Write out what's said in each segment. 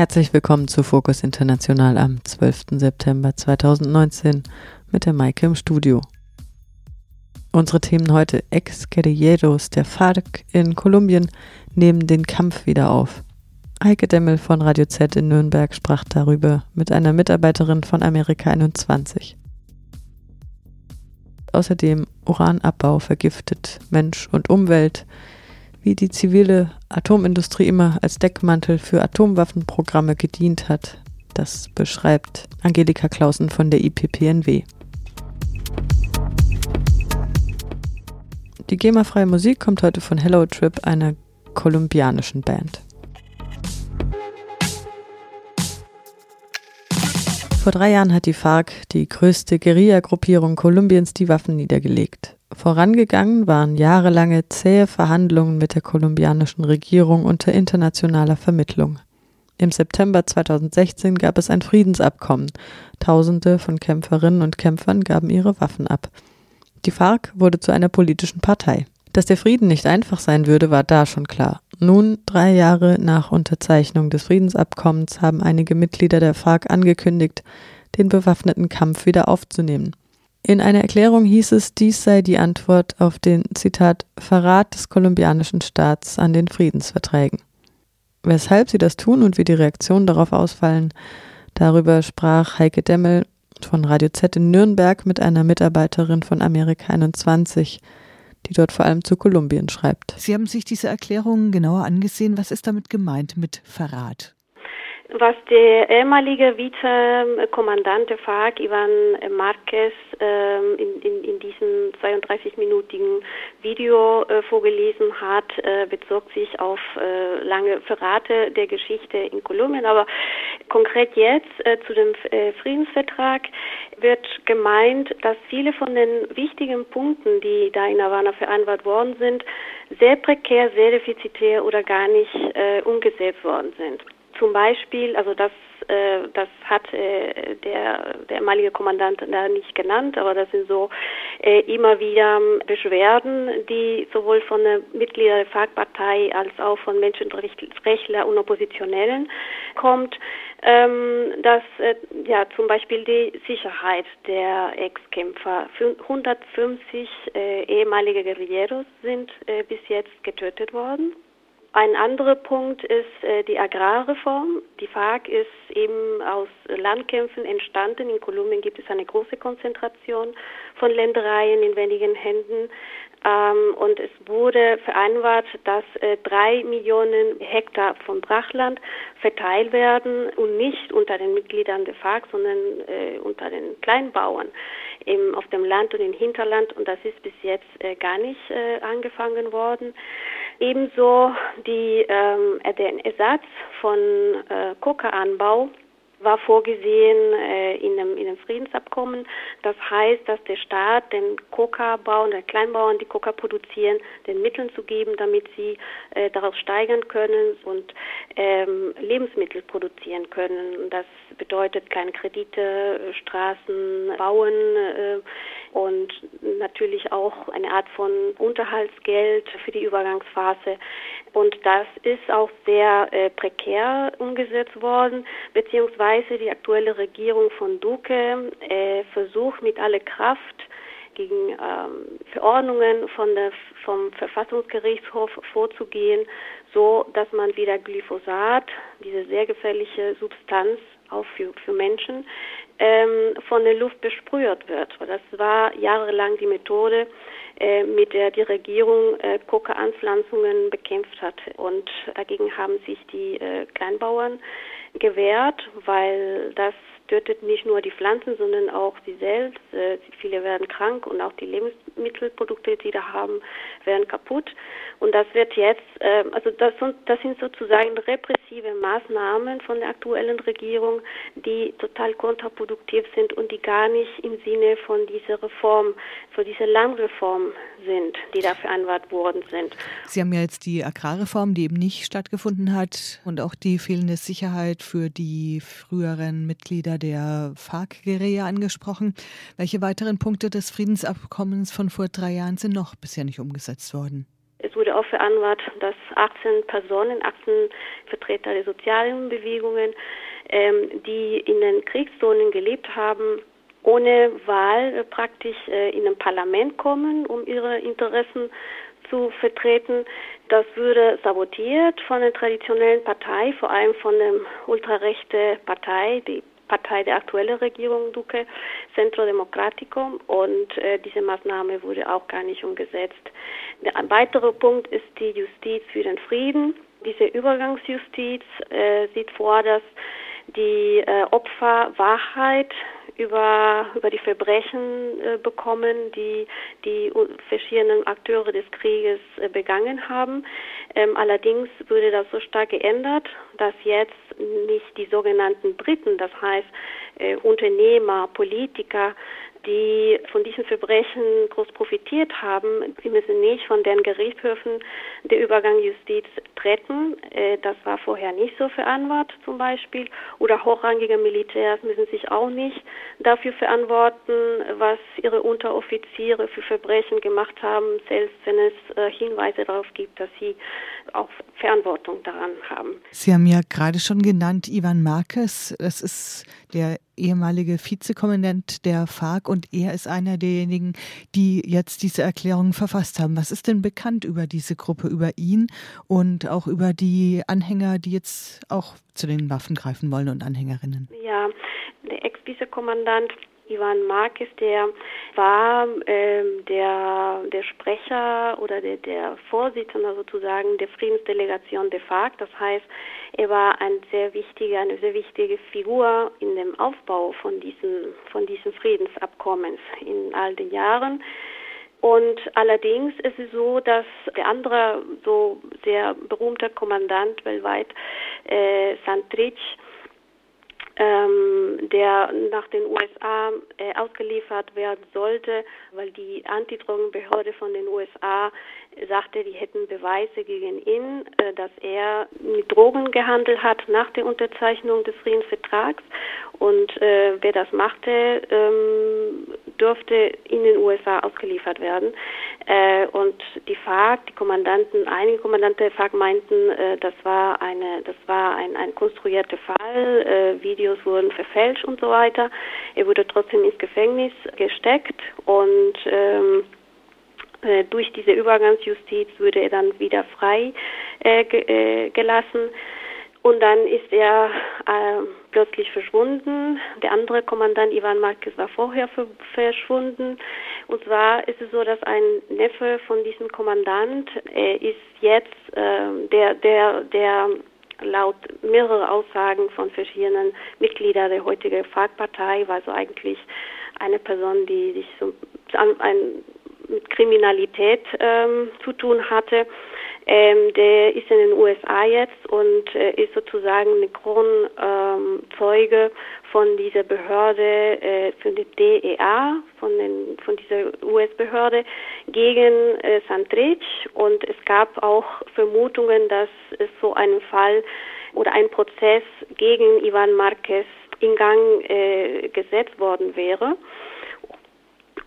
Herzlich willkommen zu Fokus International am 12. September 2019 mit der Maike im Studio. Unsere Themen heute Ex-Guerilleros der FARC in Kolumbien nehmen den Kampf wieder auf. Heike Demmel von Radio Z in Nürnberg sprach darüber mit einer Mitarbeiterin von Amerika 21. Außerdem Uranabbau vergiftet Mensch und Umwelt, wie die zivile Atomindustrie immer als Deckmantel für Atomwaffenprogramme gedient hat. Das beschreibt Angelika Clausen von der IPPNW. Die GEMA-freie Musik kommt heute von Hello Trip, einer kolumbianischen Band. Vor drei Jahren hat die FARC, die größte Guerilla-Gruppierung Kolumbiens, die Waffen niedergelegt. Vorangegangen waren jahrelange zähe Verhandlungen mit der kolumbianischen Regierung unter internationaler Vermittlung. Im September 2016 gab es ein Friedensabkommen. Tausende von Kämpferinnen und Kämpfern gaben ihre Waffen ab. Die FARC wurde zu einer politischen Partei. Dass der Frieden nicht einfach sein würde, war da schon klar. Nun, drei Jahre nach Unterzeichnung des Friedensabkommens, haben einige Mitglieder der FARC angekündigt, den bewaffneten Kampf wieder aufzunehmen. In einer Erklärung hieß es, dies sei die Antwort auf den, Zitat, Verrat des kolumbianischen Staats an den Friedensverträgen. Weshalb sie das tun und wie die Reaktionen darauf ausfallen, darüber sprach Heike Demmel von Radio Z in Nürnberg mit einer Mitarbeiterin von Amerika 21, die dort vor allem zu Kolumbien schreibt. Sie haben sich diese Erklärung genauer angesehen. Was ist damit gemeint mit Verrat? Was der ehemalige Vizekommandant der FARC, Ivan Marquez, ähm, in, in, in diesem 32-minütigen Video äh, vorgelesen hat, äh, bezog sich auf äh, lange Verrate der Geschichte in Kolumbien. Aber konkret jetzt zu dem Friedensvertrag wird gemeint, dass viele von den wichtigen Punkten, die da in Havana vereinbart worden sind, sehr prekär, sehr defizitär oder gar nicht umgesetzt worden sind zum Beispiel, also das, äh, das hat äh, der, der ehemalige Kommandant da nicht genannt, aber das sind so äh, immer wieder Beschwerden, die sowohl von den Mitgliedern der FARC-Partei als auch von Menschenrechtler und Oppositionellen kommt, ähm, dass äh, ja zum Beispiel die Sicherheit der Ex-Kämpfer, 150 äh, ehemalige Guerilleros sind äh, bis jetzt getötet worden. Ein anderer Punkt ist äh, die Agrarreform. Die FARC ist eben aus Landkämpfen entstanden. In Kolumbien gibt es eine große Konzentration von Ländereien in wenigen Händen. Ähm, und es wurde vereinbart, dass äh, drei Millionen Hektar von Brachland verteilt werden und nicht unter den Mitgliedern der FARC, sondern äh, unter den Kleinbauern im, auf dem Land und im Hinterland. Und das ist bis jetzt äh, gar nicht äh, angefangen worden. Ebenso die, ähm, den Ersatz von äh, Kokaanbau war vorgesehen äh, in, dem, in dem Friedensabkommen. Das heißt, dass der Staat den Coca-Bauern, den Kleinbauern, die Coca produzieren, den Mitteln zu geben, damit sie äh, daraus steigern können und ähm, Lebensmittel produzieren können. Das bedeutet kleine Kredite, Straßen bauen äh, und natürlich auch eine Art von Unterhaltsgeld für die Übergangsphase. Und das ist auch sehr äh, prekär umgesetzt worden, beziehungsweise die aktuelle Regierung von Duque äh, versucht mit aller Kraft gegen ähm, Verordnungen von der, vom Verfassungsgerichtshof vorzugehen, so dass man wieder Glyphosat, diese sehr gefährliche Substanz, auch für, für Menschen, ähm, von der Luft besprüht wird. Das war jahrelang die Methode, äh, mit der die Regierung äh, Koka-Anpflanzungen bekämpft hat. Und dagegen haben sich die äh, Kleinbauern gewehrt, weil das tötet nicht nur die Pflanzen, sondern auch sie selbst. Äh, viele werden krank und auch die Lebensmittelprodukte, die da haben, werden kaputt. Und das wird jetzt, äh, also das, das sind sozusagen repressive Maßnahmen von der aktuellen Regierung, die total kontraproduktiv sind und die gar nicht im Sinne von dieser Reform, von dieser Landreform sind, die da vereinbart worden sind. Sie haben ja jetzt die Agrarreform, die eben nicht stattgefunden hat und auch die fehlende Sicherheit für die früheren Mitglieder der FARC-Guerilla angesprochen. Welche weiteren Punkte des Friedensabkommens von vor drei Jahren sind noch bisher nicht umgesetzt worden? Es wurde auch verantwortet, dass 18 Personen, 18 Vertreter der sozialen Bewegungen, ähm, die in den Kriegszonen gelebt haben, ohne Wahl praktisch äh, in ein Parlament kommen, um ihre Interessen zu vertreten. Das würde sabotiert von der traditionellen Partei, vor allem von der ultrarechten Partei, die Partei der aktuellen Regierung Duque, Centro Democratico, und äh, diese Maßnahme wurde auch gar nicht umgesetzt. Ein weiterer Punkt ist die Justiz für den Frieden. Diese Übergangsjustiz äh, sieht vor, dass die äh, Opfer Wahrheit über, über die Verbrechen äh, bekommen, die die verschiedenen Akteure des Krieges äh, begangen haben. Ähm, allerdings wurde das so stark geändert, dass jetzt nicht die sogenannten Dritten, das heißt äh, Unternehmer, Politiker, die von diesen Verbrechen groß profitiert haben. Sie müssen nicht von den Gerichtshöfen der Übergang Justiz treten. Äh, das war vorher nicht so verantwortet zum Beispiel. Oder hochrangige Militärs müssen sich auch nicht dafür verantworten, was ihre Unteroffiziere für Verbrechen gemacht haben, selbst wenn es äh, Hinweise darauf gibt, dass sie auch Verantwortung daran haben. Sie haben ja gerade schon genannt Ivan Marquez. Das ist der ehemalige Vizekommandant der FARC und er ist einer derjenigen, die jetzt diese Erklärung verfasst haben. Was ist denn bekannt über diese Gruppe, über ihn und auch über die Anhänger, die jetzt auch zu den Waffen greifen wollen und Anhängerinnen? Ja, der Ex-Vizekommandant Ivan Marquez, der war ähm, der, der Sprecher oder der, der Vorsitzende sozusagen der Friedensdelegation der FARC. Das heißt, er war ein sehr wichtiger, eine sehr wichtige Figur in dem Aufbau von diesen, von diesen Friedensabkommens in all den Jahren. Und allerdings ist es so, dass der andere so sehr berühmte Kommandant weltweit, äh, Santrich, ähm, der nach den USA äh, ausgeliefert werden sollte, weil die Antidrogenbehörde von den USA sagte, die hätten Beweise gegen ihn, äh, dass er mit Drogen gehandelt hat nach der Unterzeichnung des Friedensvertrags. Und äh, wer das machte, ähm, dürfte in den USA ausgeliefert werden. Äh, und die FARC, die Kommandanten, einige Kommandanten der FARC meinten, äh, das war eine, das war ein, ein konstruierter Fall. Äh, Videos wurden verfälscht und so weiter. Er wurde trotzdem ins Gefängnis gesteckt und ähm, äh, durch diese Übergangsjustiz wurde er dann wieder frei äh, ge äh, gelassen. Und dann ist er äh, plötzlich verschwunden. Der andere Kommandant Ivan Marquez war vorher verschwunden. Und zwar ist es so, dass ein Neffe von diesem Kommandant er ist jetzt äh, der der der laut mehrere Aussagen von verschiedenen Mitgliedern der heutigen FARC-Partei war so eigentlich eine Person, die sich so ein mit Kriminalität ähm, zu tun hatte. Ähm, der ist in den USA jetzt und äh, ist sozusagen eine Kronzeuge ähm, von dieser Behörde, äh, von der DEA, von, den, von dieser US-Behörde gegen äh, Santrich. Und es gab auch Vermutungen, dass es so einen Fall oder ein Prozess gegen Ivan Marquez in Gang äh, gesetzt worden wäre.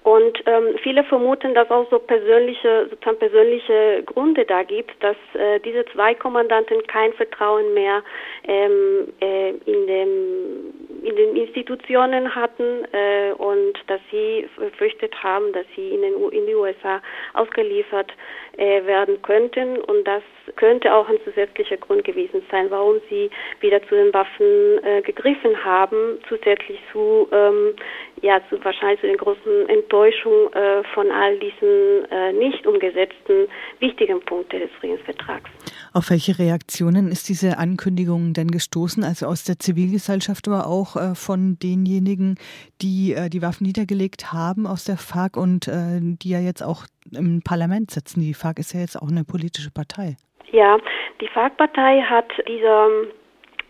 Und ähm, viele vermuten, dass auch so persönliche, sozusagen persönliche Gründe da gibt, dass äh, diese zwei Kommandanten kein Vertrauen mehr ähm, äh, in, dem, in den Institutionen hatten äh, und dass sie befürchtet haben, dass sie in, den, in die USA ausgeliefert äh, werden könnten. Und das könnte auch ein zusätzlicher Grund gewesen sein, warum sie wieder zu den Waffen äh, gegriffen haben, zusätzlich zu ähm, ja, zu, wahrscheinlich zu den großen Enttäuschungen äh, von all diesen äh, nicht umgesetzten wichtigen Punkten des Friedensvertrags. Auf welche Reaktionen ist diese Ankündigung denn gestoßen? Also aus der Zivilgesellschaft, aber auch äh, von denjenigen, die äh, die Waffen niedergelegt haben aus der FARC und äh, die ja jetzt auch im Parlament sitzen. Die FARC ist ja jetzt auch eine politische Partei. Ja, die FARC-Partei hat dieser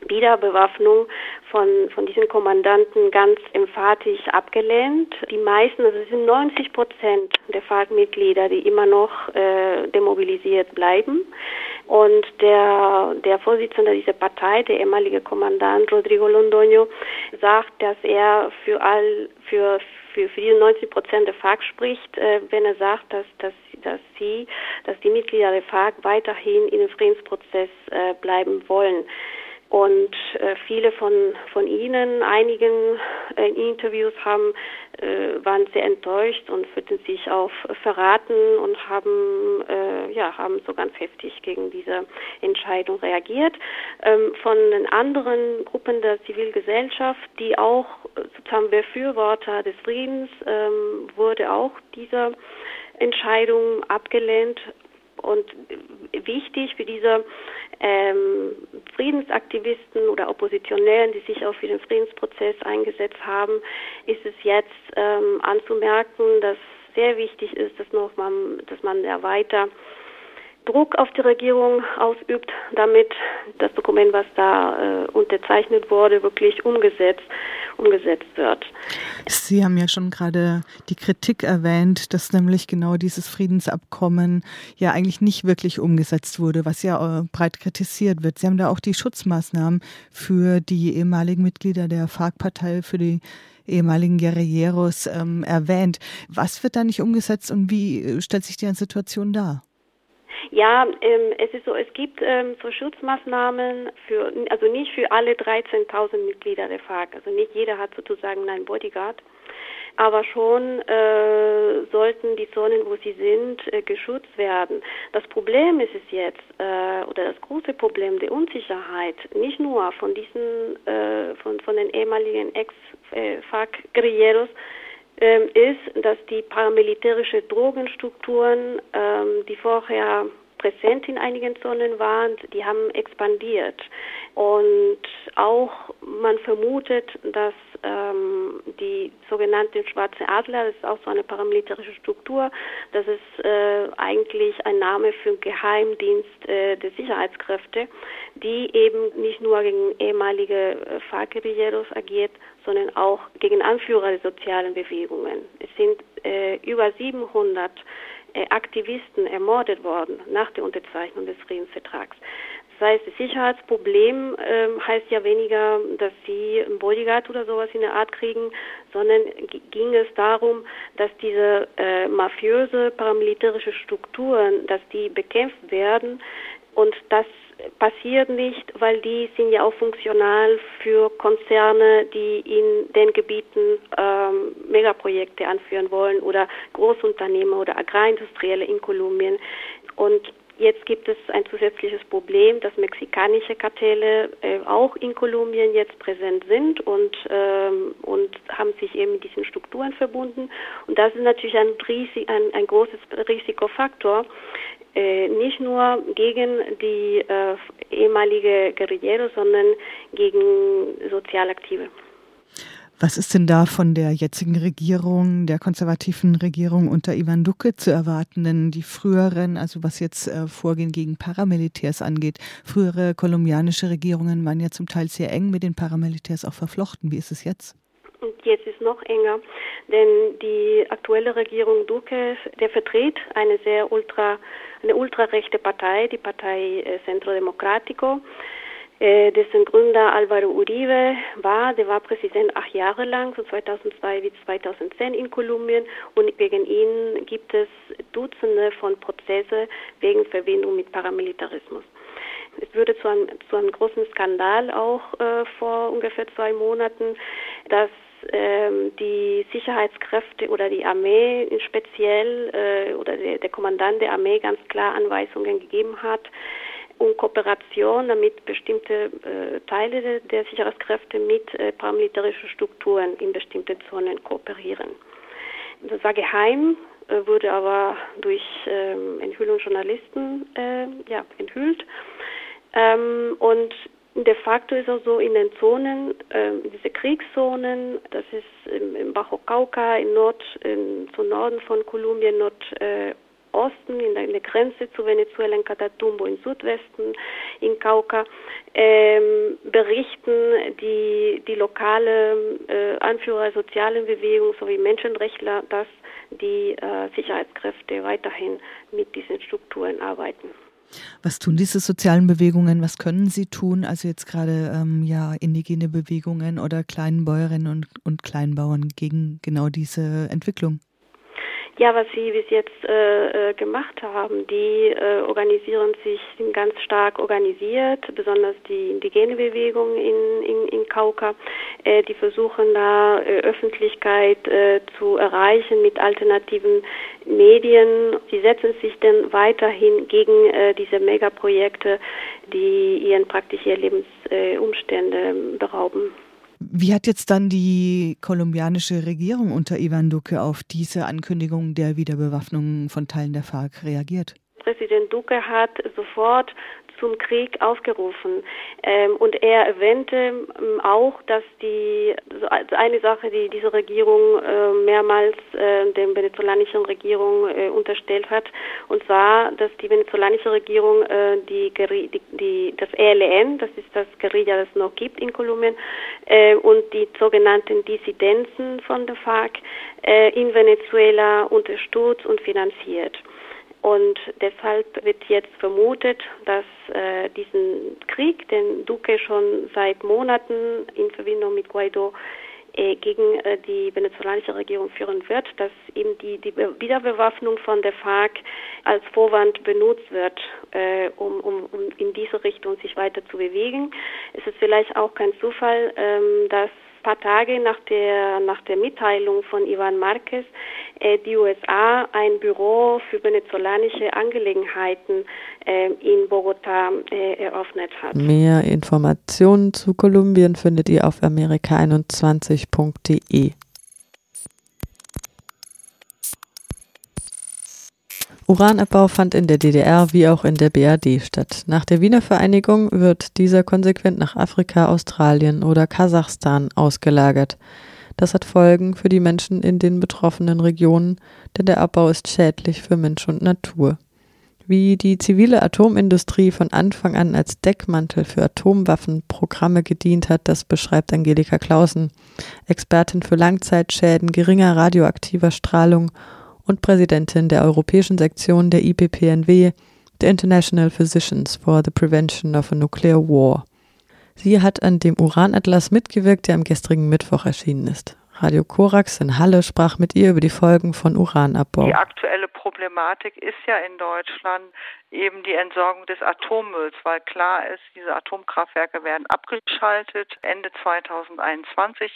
Wiederbewaffnung von, von diesen Kommandanten ganz emphatisch abgelehnt. Die meisten, also es sind 90 Prozent der FARC-Mitglieder, die immer noch äh, demobilisiert bleiben. Und der, der Vorsitzende dieser Partei, der ehemalige Kommandant Rodrigo Londoño, sagt, dass er für all, für, für, für diese 90 Prozent der FARC spricht, äh, wenn er sagt, dass, dass dass sie, dass die Mitglieder der FARC weiterhin in dem Friedensprozess äh, bleiben wollen. Und äh, viele von, von Ihnen, einigen äh, Interviews haben, äh, waren sehr enttäuscht und fühlten sich auch verraten und haben, äh, ja, haben so ganz heftig gegen diese Entscheidung reagiert. Ähm, von den anderen Gruppen der Zivilgesellschaft, die auch sozusagen Befürworter des Friedens, ähm, wurde auch diese Entscheidung abgelehnt und wichtig für diese ähm, Friedensaktivisten oder Oppositionellen, die sich auch für den Friedensprozess eingesetzt haben, ist es jetzt ähm, anzumerken, dass sehr wichtig ist, dass, noch man, dass man ja weiter Druck auf die Regierung ausübt, damit das Dokument, was da äh, unterzeichnet wurde, wirklich umgesetzt, umgesetzt wird. Sie haben ja schon gerade die Kritik erwähnt, dass nämlich genau dieses Friedensabkommen ja eigentlich nicht wirklich umgesetzt wurde, was ja äh, breit kritisiert wird. Sie haben da auch die Schutzmaßnahmen für die ehemaligen Mitglieder der FARC-Partei, für die ehemaligen Guerilleros ähm, erwähnt. Was wird da nicht umgesetzt und wie äh, stellt sich die Situation dar? Ja, ähm, es ist so, es gibt ähm, so Schutzmaßnahmen für, also nicht für alle 13.000 Mitglieder der FARC. Also nicht jeder hat sozusagen einen Bodyguard. Aber schon äh, sollten die Zonen, wo sie sind, äh, geschützt werden. Das Problem ist es jetzt, äh, oder das große Problem der Unsicherheit, nicht nur von diesen, äh, von, von den ehemaligen Ex-FARC-Guerilleros, ähm, ist, dass die paramilitärische Drogenstrukturen, ähm, die vorher präsent in einigen Zonen waren, die haben expandiert. Und auch man vermutet, dass ähm, die sogenannten Schwarze Adler, das ist auch so eine paramilitärische Struktur, das ist äh, eigentlich ein Name für Geheimdienst äh, der Sicherheitskräfte, die eben nicht nur gegen ehemalige äh, FARC-Guerilleros agiert, sondern auch gegen Anführer der sozialen Bewegungen. Es sind äh, über 700 äh, Aktivisten ermordet worden nach der Unterzeichnung des Friedensvertrags. Das heißt, das Sicherheitsproblem äh, heißt ja weniger, dass sie ein Bodyguard oder sowas in der Art kriegen, sondern ging es darum, dass diese äh, mafiöse paramilitärische Strukturen, dass die bekämpft werden und das passiert nicht, weil die sind ja auch funktional für Konzerne, die in den Gebieten ähm, Megaprojekte anführen wollen oder Großunternehmer oder Agrarindustrielle in Kolumbien. Und Jetzt gibt es ein zusätzliches Problem, dass mexikanische Kartelle äh, auch in Kolumbien jetzt präsent sind und, ähm, und haben sich eben mit diesen Strukturen verbunden. Und das ist natürlich ein, Risik, ein, ein großes Risikofaktor, nicht nur gegen die äh, ehemalige Guerilleros, sondern gegen Sozialaktive. Was ist denn da von der jetzigen Regierung, der konservativen Regierung unter Ivan Duque zu erwarten? Denn die früheren, also was jetzt äh, Vorgehen gegen Paramilitärs angeht, frühere kolumbianische Regierungen waren ja zum Teil sehr eng mit den Paramilitärs auch verflochten. Wie ist es jetzt? Und jetzt ist noch enger, denn die aktuelle Regierung Duque, der vertritt eine sehr ultra, eine ultrarechte Partei, die Partei äh, Centro Democrático, äh, dessen Gründer Alvaro Uribe war. Der war Präsident acht Jahre lang, von 2002 bis 2010 in Kolumbien und wegen ihn gibt es Dutzende von Prozesse wegen Verbindung mit Paramilitarismus. Es würde zu einem, zu einem großen Skandal auch äh, vor ungefähr zwei Monaten, dass ähm, die Sicherheitskräfte oder die Armee speziell äh, oder der, der Kommandant der Armee ganz klar Anweisungen gegeben hat, um Kooperation, damit bestimmte äh, Teile de, der Sicherheitskräfte mit äh, paramilitärischen Strukturen in bestimmten Zonen kooperieren. Das war geheim, äh, wurde aber durch ähm, Enthüllung Journalisten äh, ja, enthüllt. Ähm, und De facto ist auch so in den Zonen, äh, diese Kriegszonen, das ist im, im Bajo Cauca, im Nord, im, zum Norden von Kolumbien, Nordosten, in der, in der Grenze zu Venezuela, in Catatumbo, im Südwesten, in Cauca, ähm, berichten die, die lokale äh, Anführer sozialen Bewegung sowie Menschenrechtler, dass die äh, Sicherheitskräfte weiterhin mit diesen Strukturen arbeiten. Was tun diese sozialen Bewegungen? Was können sie tun? Also jetzt gerade ähm, ja indigene Bewegungen oder Kleinbäuerinnen und, und Kleinbauern gegen genau diese Entwicklung. Ja, was sie bis jetzt äh, äh, gemacht haben, die äh, organisieren sich, ganz stark organisiert, besonders die indigene Bewegung in, in, in Kauka. Äh, die versuchen da äh, Öffentlichkeit äh, zu erreichen mit alternativen Medien. Sie setzen sich dann weiterhin gegen äh, diese Megaprojekte, die ihren praktisch ihr Lebensumstände berauben. Wie hat jetzt dann die kolumbianische Regierung unter Ivan Duque auf diese Ankündigung der Wiederbewaffnung von Teilen der FARC reagiert? Präsident Duque hat sofort zum Krieg aufgerufen. Ähm, und er erwähnte ähm, auch, dass die eine Sache, die diese Regierung äh, mehrmals äh, der venezolanischen Regierung äh, unterstellt hat, und zwar, dass die venezolanische Regierung äh, die, die, die, das ELN, das ist das Guerilla, das es noch gibt in Kolumbien, äh, und die sogenannten Dissidenzen von der FARC äh, in Venezuela unterstützt und finanziert. Und deshalb wird jetzt vermutet, dass äh, diesen Krieg, den Duque schon seit Monaten in Verbindung mit Guaido äh, gegen äh, die venezolanische Regierung führen wird, dass eben die, die Wiederbewaffnung von der FARC als Vorwand benutzt wird, äh, um, um, um in diese Richtung sich weiter zu bewegen. Es ist vielleicht auch kein Zufall, ähm, dass paar Tage nach der, nach der Mitteilung von Ivan Marquez äh, die USA ein Büro für venezolanische Angelegenheiten äh, in Bogota äh, eröffnet hat. Mehr Informationen zu Kolumbien findet ihr auf amerika21.de. Uranabbau fand in der DDR wie auch in der BRD statt. Nach der Wiener Vereinigung wird dieser konsequent nach Afrika, Australien oder Kasachstan ausgelagert. Das hat Folgen für die Menschen in den betroffenen Regionen, denn der Abbau ist schädlich für Mensch und Natur. Wie die zivile Atomindustrie von Anfang an als Deckmantel für Atomwaffenprogramme gedient hat, das beschreibt Angelika Clausen, Expertin für Langzeitschäden geringer radioaktiver Strahlung und Präsidentin der europäischen Sektion der IPPNW, der International Physicians for the Prevention of a Nuclear War. Sie hat an dem Uranatlas mitgewirkt, der am gestrigen Mittwoch erschienen ist. Radio Korax in Halle sprach mit ihr über die Folgen von Uranabbau. Die aktuelle Problematik ist ja in Deutschland eben die Entsorgung des Atommülls, weil klar ist, diese Atomkraftwerke werden abgeschaltet Ende 2021.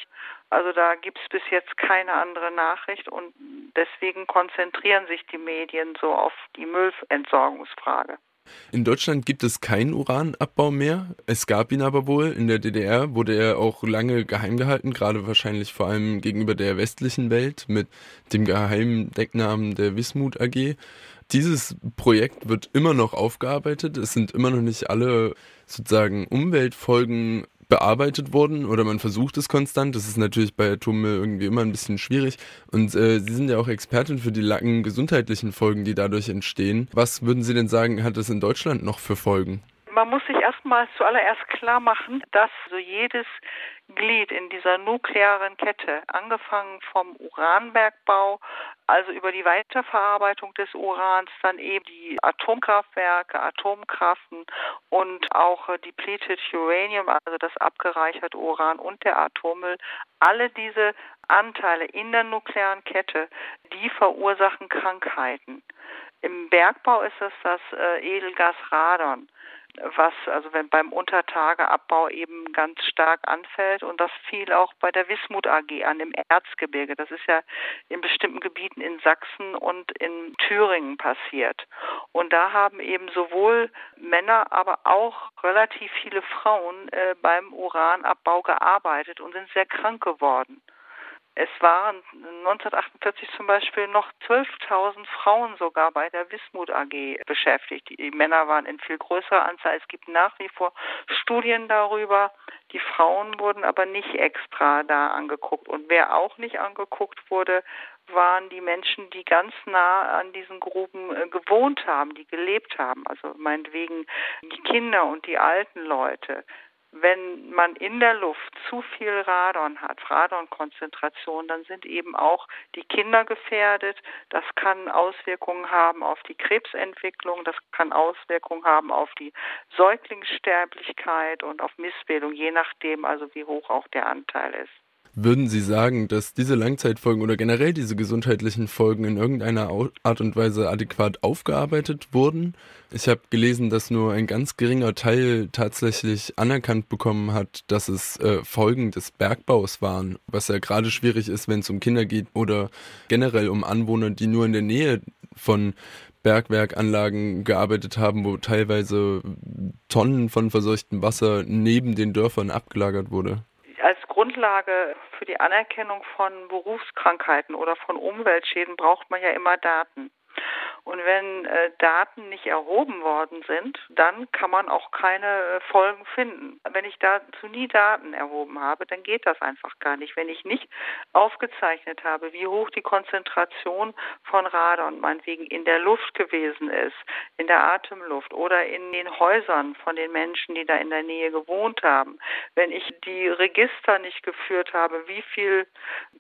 Also da gibt es bis jetzt keine andere Nachricht und deswegen konzentrieren sich die Medien so auf die Müllentsorgungsfrage. In Deutschland gibt es keinen Uranabbau mehr. Es gab ihn aber wohl. In der DDR wurde er auch lange geheim gehalten, gerade wahrscheinlich vor allem gegenüber der westlichen Welt mit dem geheimen Decknamen der Wismut AG. Dieses Projekt wird immer noch aufgearbeitet. Es sind immer noch nicht alle sozusagen Umweltfolgen bearbeitet worden oder man versucht es konstant. Das ist natürlich bei Atommüll irgendwie immer ein bisschen schwierig. Und äh, Sie sind ja auch Expertin für die langen gesundheitlichen Folgen, die dadurch entstehen. Was würden Sie denn sagen, hat es in Deutschland noch für Folgen? Man muss sich erstmal zuallererst klar machen, dass so jedes Glied in dieser nuklearen Kette, angefangen vom Uranbergbau, also über die Weiterverarbeitung des Urans, dann eben die Atomkraftwerke, Atomkraften und auch depleted Uranium, also das abgereicherte Uran und der Atommüll, alle diese Anteile in der nuklearen Kette, die verursachen Krankheiten. Im Bergbau ist es das äh, Edelgas Radon was also wenn beim Untertageabbau eben ganz stark anfällt und das fiel auch bei der Wismut AG an im Erzgebirge. Das ist ja in bestimmten Gebieten in Sachsen und in Thüringen passiert. Und da haben eben sowohl Männer, aber auch relativ viele Frauen äh, beim Uranabbau gearbeitet und sind sehr krank geworden. Es waren 1948 zum Beispiel noch 12.000 Frauen sogar bei der Wismut AG beschäftigt. Die Männer waren in viel größerer Anzahl. Es gibt nach wie vor Studien darüber. Die Frauen wurden aber nicht extra da angeguckt. Und wer auch nicht angeguckt wurde, waren die Menschen, die ganz nah an diesen Gruben äh, gewohnt haben, die gelebt haben. Also meinetwegen die Kinder und die alten Leute wenn man in der Luft zu viel Radon hat, Radonkonzentration, dann sind eben auch die Kinder gefährdet. Das kann Auswirkungen haben auf die Krebsentwicklung, das kann Auswirkungen haben auf die Säuglingssterblichkeit und auf Missbildung, je nachdem also wie hoch auch der Anteil ist. Würden Sie sagen, dass diese Langzeitfolgen oder generell diese gesundheitlichen Folgen in irgendeiner Art und Weise adäquat aufgearbeitet wurden? Ich habe gelesen, dass nur ein ganz geringer Teil tatsächlich anerkannt bekommen hat, dass es äh, Folgen des Bergbaus waren, was ja gerade schwierig ist, wenn es um Kinder geht oder generell um Anwohner, die nur in der Nähe von Bergwerkanlagen gearbeitet haben, wo teilweise Tonnen von verseuchtem Wasser neben den Dörfern abgelagert wurde. Grundlage für die Anerkennung von Berufskrankheiten oder von Umweltschäden braucht man ja immer Daten. Und wenn äh, Daten nicht erhoben worden sind, dann kann man auch keine äh, Folgen finden. Wenn ich dazu nie Daten erhoben habe, dann geht das einfach gar nicht. Wenn ich nicht aufgezeichnet habe, wie hoch die Konzentration von Radon meinetwegen in der Luft gewesen ist, in der Atemluft oder in den Häusern von den Menschen, die da in der Nähe gewohnt haben, wenn ich die Register nicht geführt habe, wie viel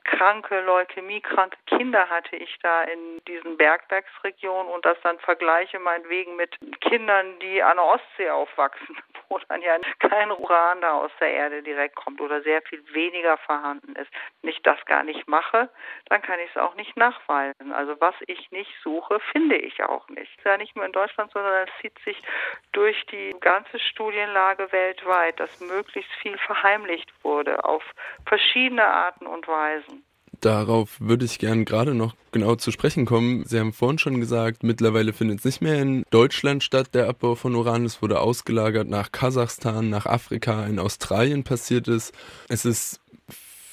kranke, leukämiekranke Kinder hatte ich da in diesen Bergwerksregionen, Situation und das dann vergleiche meinetwegen mit Kindern, die an der Ostsee aufwachsen, wo dann ja kein Uran da aus der Erde direkt kommt oder sehr viel weniger vorhanden ist, nicht das gar nicht mache, dann kann ich es auch nicht nachweisen. Also was ich nicht suche, finde ich auch nicht. Ja nicht nur in Deutschland, sondern es zieht sich durch die ganze Studienlage weltweit, dass möglichst viel verheimlicht wurde auf verschiedene Arten und Weisen. Darauf würde ich gern gerade noch genau zu sprechen kommen. Sie haben vorhin schon gesagt, mittlerweile findet es nicht mehr in Deutschland statt, der Abbau von Uran. Es wurde ausgelagert nach Kasachstan, nach Afrika, in Australien passiert es. Es ist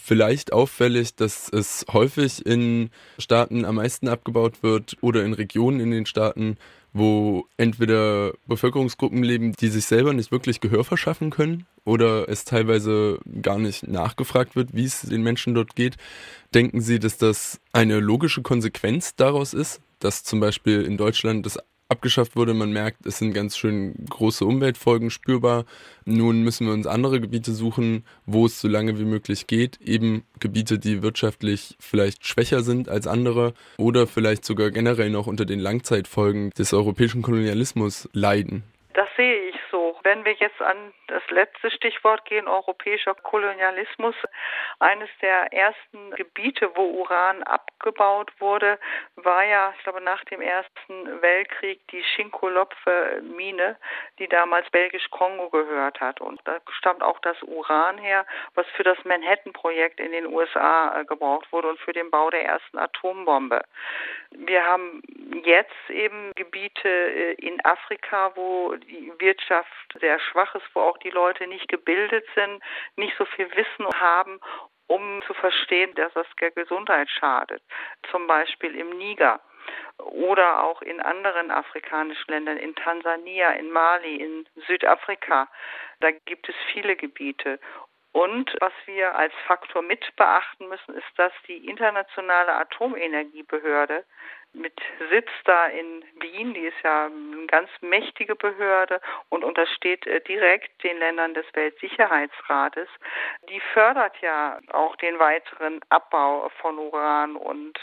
vielleicht auffällig, dass es häufig in Staaten am meisten abgebaut wird oder in Regionen in den Staaten, wo entweder Bevölkerungsgruppen leben, die sich selber nicht wirklich Gehör verschaffen können oder es teilweise gar nicht nachgefragt wird, wie es den Menschen dort geht. Denken Sie, dass das eine logische Konsequenz daraus ist, dass zum Beispiel in Deutschland das abgeschafft wurde. Man merkt, es sind ganz schön große Umweltfolgen spürbar. Nun müssen wir uns andere Gebiete suchen, wo es so lange wie möglich geht. Eben Gebiete, die wirtschaftlich vielleicht schwächer sind als andere oder vielleicht sogar generell noch unter den Langzeitfolgen des europäischen Kolonialismus leiden. Das sehe ich. Wenn wir jetzt an das letzte Stichwort gehen, europäischer Kolonialismus, eines der ersten Gebiete, wo Uran abgebaut wurde, war ja, ich glaube, nach dem Ersten Weltkrieg die Shinkolopfe-Mine, die damals Belgisch-Kongo gehört hat. Und da stammt auch das Uran her, was für das Manhattan-Projekt in den USA äh, gebraucht wurde und für den Bau der ersten Atombombe. Wir haben jetzt eben Gebiete äh, in Afrika, wo die Wirtschaft sehr schwach ist, wo auch die Leute nicht gebildet sind, nicht so viel Wissen haben, um zu verstehen, dass das der Gesundheit schadet. Zum Beispiel im Niger oder auch in anderen afrikanischen Ländern, in Tansania, in Mali, in Südafrika. Da gibt es viele Gebiete. Und was wir als Faktor mit beachten müssen, ist, dass die internationale Atomenergiebehörde mit Sitz da in Wien, die ist ja eine ganz mächtige Behörde und untersteht äh, direkt den Ländern des Weltsicherheitsrates, die fördert ja auch den weiteren Abbau von Uran und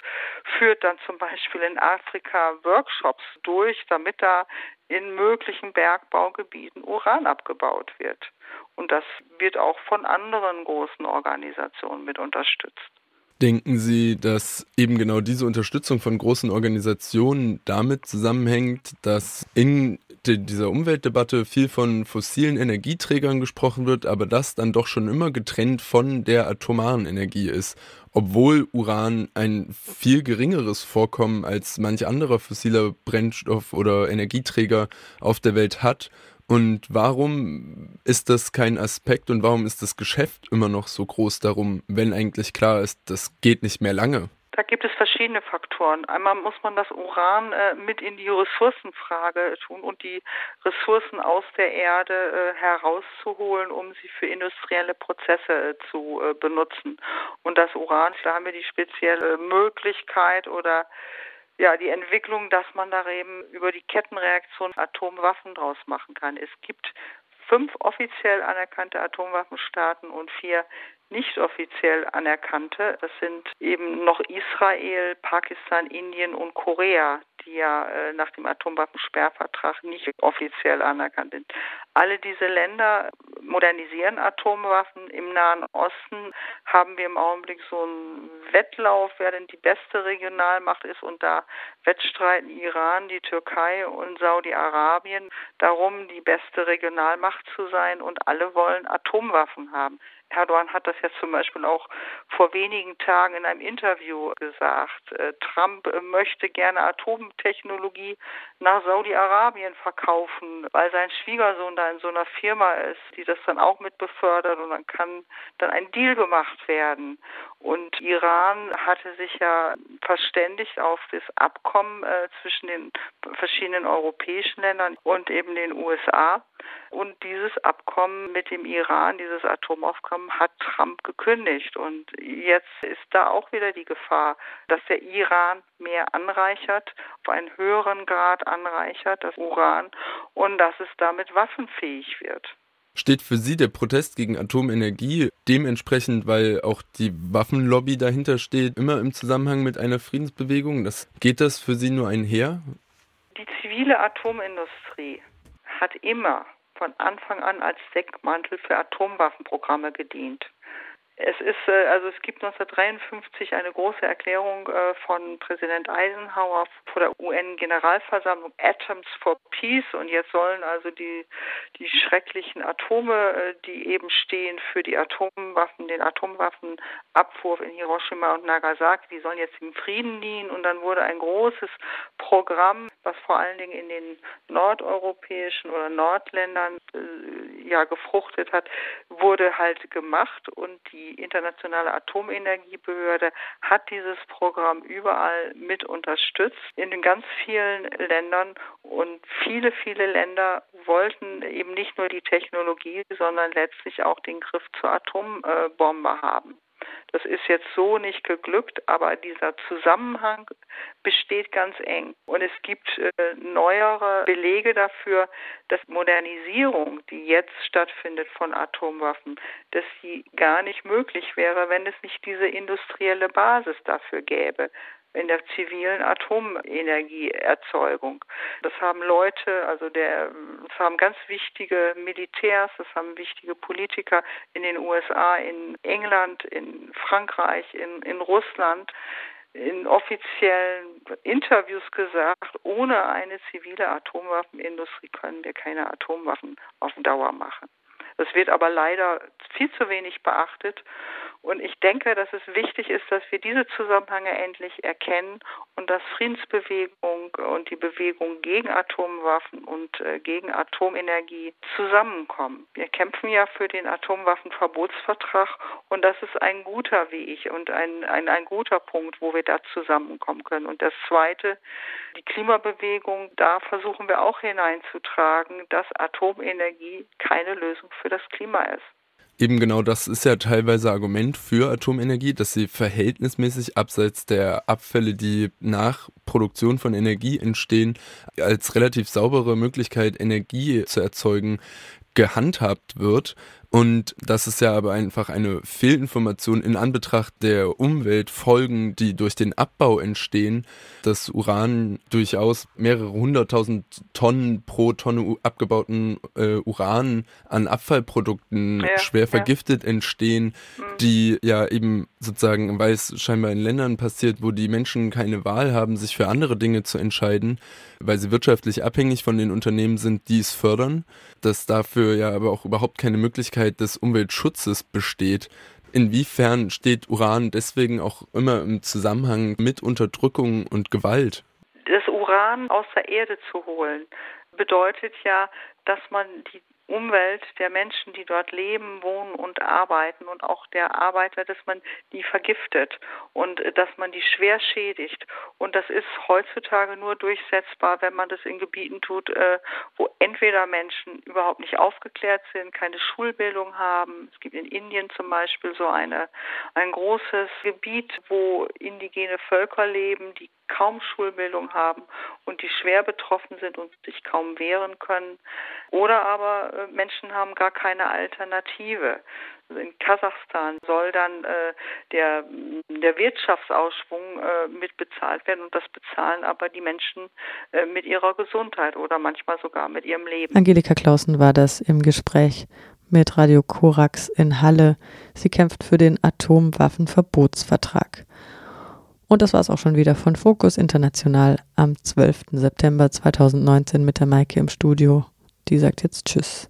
führt dann zum Beispiel in Afrika Workshops durch, damit da in möglichen Bergbaugebieten Uran abgebaut wird. Und das wird auch von anderen großen Organisationen mit unterstützt. Denken Sie, dass eben genau diese Unterstützung von großen Organisationen damit zusammenhängt, dass in dieser Umweltdebatte viel von fossilen Energieträgern gesprochen wird, aber das dann doch schon immer getrennt von der atomaren Energie ist, obwohl Uran ein viel geringeres Vorkommen als manch anderer fossiler Brennstoff oder Energieträger auf der Welt hat und warum ist das kein Aspekt und warum ist das Geschäft immer noch so groß darum, wenn eigentlich klar ist, das geht nicht mehr lange? Da gibt es verschiedene Faktoren. Einmal muss man das Uran äh, mit in die Ressourcenfrage tun und die Ressourcen aus der Erde äh, herauszuholen, um sie für industrielle Prozesse äh, zu äh, benutzen. Und das Uran, da haben wir die spezielle Möglichkeit oder ja, die Entwicklung, dass man da eben über die Kettenreaktion Atomwaffen draus machen kann. Es gibt fünf offiziell anerkannte Atomwaffenstaaten und vier nicht offiziell anerkannte. Das sind eben noch Israel, Pakistan, Indien und Korea, die ja äh, nach dem Atomwaffensperrvertrag nicht offiziell anerkannt sind. Alle diese Länder modernisieren Atomwaffen. Im Nahen Osten haben wir im Augenblick so einen Wettlauf, wer denn die beste Regionalmacht ist. Und da wettstreiten Iran, die Türkei und Saudi-Arabien darum, die beste Regionalmacht zu sein. Und alle wollen Atomwaffen haben. Erdogan hat das ja zum Beispiel auch vor wenigen Tagen in einem Interview gesagt. Äh, Trump äh, möchte gerne Atomtechnologie nach Saudi-Arabien verkaufen, weil sein Schwiegersohn da in so einer Firma ist, die das dann auch mit befördert und dann kann dann ein Deal gemacht werden. Und Iran hatte sich ja verständigt auf das Abkommen äh, zwischen den verschiedenen europäischen Ländern und eben den USA. Und dieses Abkommen mit dem Iran, dieses Atomaufkommen, hat Trump gekündigt. Und jetzt ist da auch wieder die Gefahr, dass der Iran mehr anreichert, auf einen höheren Grad anreichert, das Uran, und dass es damit waffenfähig wird. Steht für Sie der Protest gegen Atomenergie dementsprechend, weil auch die Waffenlobby dahinter steht, immer im Zusammenhang mit einer Friedensbewegung? Das, geht das für Sie nur einher? Die zivile Atomindustrie hat immer von Anfang an als Deckmantel für Atomwaffenprogramme gedient. Es ist, äh, also es gibt 1953 eine große Erklärung äh, von Präsident Eisenhower vor der UN-Generalversammlung Atoms for Peace und jetzt sollen also die, die schrecklichen Atome, äh, die eben stehen für die Atomwaffen, den Atomwaffenabwurf in Hiroshima und Nagasaki, die sollen jetzt im Frieden dienen. Und dann wurde ein großes Programm, was vor allen Dingen in den nordeuropäischen oder Nordländern ja gefruchtet hat, wurde halt gemacht und die Internationale Atomenergiebehörde hat dieses Programm überall mit unterstützt in den ganz vielen Ländern und viele, viele Länder wollten eben nicht nur die Technologie, sondern letztlich auch den Griff zur Atombombe haben. Das ist jetzt so nicht geglückt, aber dieser Zusammenhang besteht ganz eng. Und es gibt äh, neuere Belege dafür, dass Modernisierung, die jetzt stattfindet von Atomwaffen, dass die gar nicht möglich wäre, wenn es nicht diese industrielle Basis dafür gäbe in der zivilen Atomenergieerzeugung. Das haben Leute, also der, das haben ganz wichtige Militärs, das haben wichtige Politiker in den USA, in England, in Frankreich, in, in Russland in offiziellen Interviews gesagt, ohne eine zivile Atomwaffenindustrie können wir keine Atomwaffen auf Dauer machen. Das wird aber leider viel zu wenig beachtet. Und ich denke, dass es wichtig ist, dass wir diese Zusammenhänge endlich erkennen und dass Friedensbewegung und die Bewegung gegen Atomwaffen und äh, gegen Atomenergie zusammenkommen. Wir kämpfen ja für den Atomwaffenverbotsvertrag und das ist ein guter Weg und ein, ein, ein guter Punkt, wo wir da zusammenkommen können. Und das Zweite, die Klimabewegung, da versuchen wir auch hineinzutragen, dass Atomenergie keine Lösung für das Klima ist. Eben genau das ist ja teilweise Argument für Atomenergie, dass sie verhältnismäßig abseits der Abfälle, die nach Produktion von Energie entstehen, als relativ saubere Möglichkeit, Energie zu erzeugen, gehandhabt wird. Und das ist ja aber einfach eine Fehlinformation in Anbetracht der Umweltfolgen, die durch den Abbau entstehen, dass Uran durchaus mehrere hunderttausend Tonnen pro Tonne abgebauten äh, Uran an Abfallprodukten ja, schwer vergiftet ja. entstehen, mhm. die ja eben sozusagen, weil es scheinbar in Ländern passiert, wo die Menschen keine Wahl haben, sich für andere Dinge zu entscheiden, weil sie wirtschaftlich abhängig von den Unternehmen sind, die es fördern, dass dafür ja aber auch überhaupt keine Möglichkeit Möglichkeit des Umweltschutzes besteht. Inwiefern steht Uran deswegen auch immer im Zusammenhang mit Unterdrückung und Gewalt? Das Uran aus der Erde zu holen bedeutet ja, dass man die Umwelt der Menschen, die dort leben, wohnen und arbeiten und auch der Arbeiter, dass man die vergiftet und äh, dass man die schwer schädigt. Und das ist heutzutage nur durchsetzbar, wenn man das in Gebieten tut, äh, wo entweder Menschen überhaupt nicht aufgeklärt sind, keine Schulbildung haben. Es gibt in Indien zum Beispiel so eine, ein großes Gebiet, wo indigene Völker leben, die kaum Schulbildung haben und die schwer betroffen sind und sich kaum wehren können. Oder aber äh, Menschen haben gar keine Alternative. In Kasachstan soll dann äh, der, der Wirtschaftsausschwung äh, mit werden und das bezahlen aber die Menschen äh, mit ihrer Gesundheit oder manchmal sogar mit ihrem Leben. Angelika Clausen war das im Gespräch mit Radio Korax in Halle. Sie kämpft für den Atomwaffenverbotsvertrag. Und das war es auch schon wieder von Fokus International am 12. September 2019 mit der Maike im Studio. Die sagt jetzt Tschüss.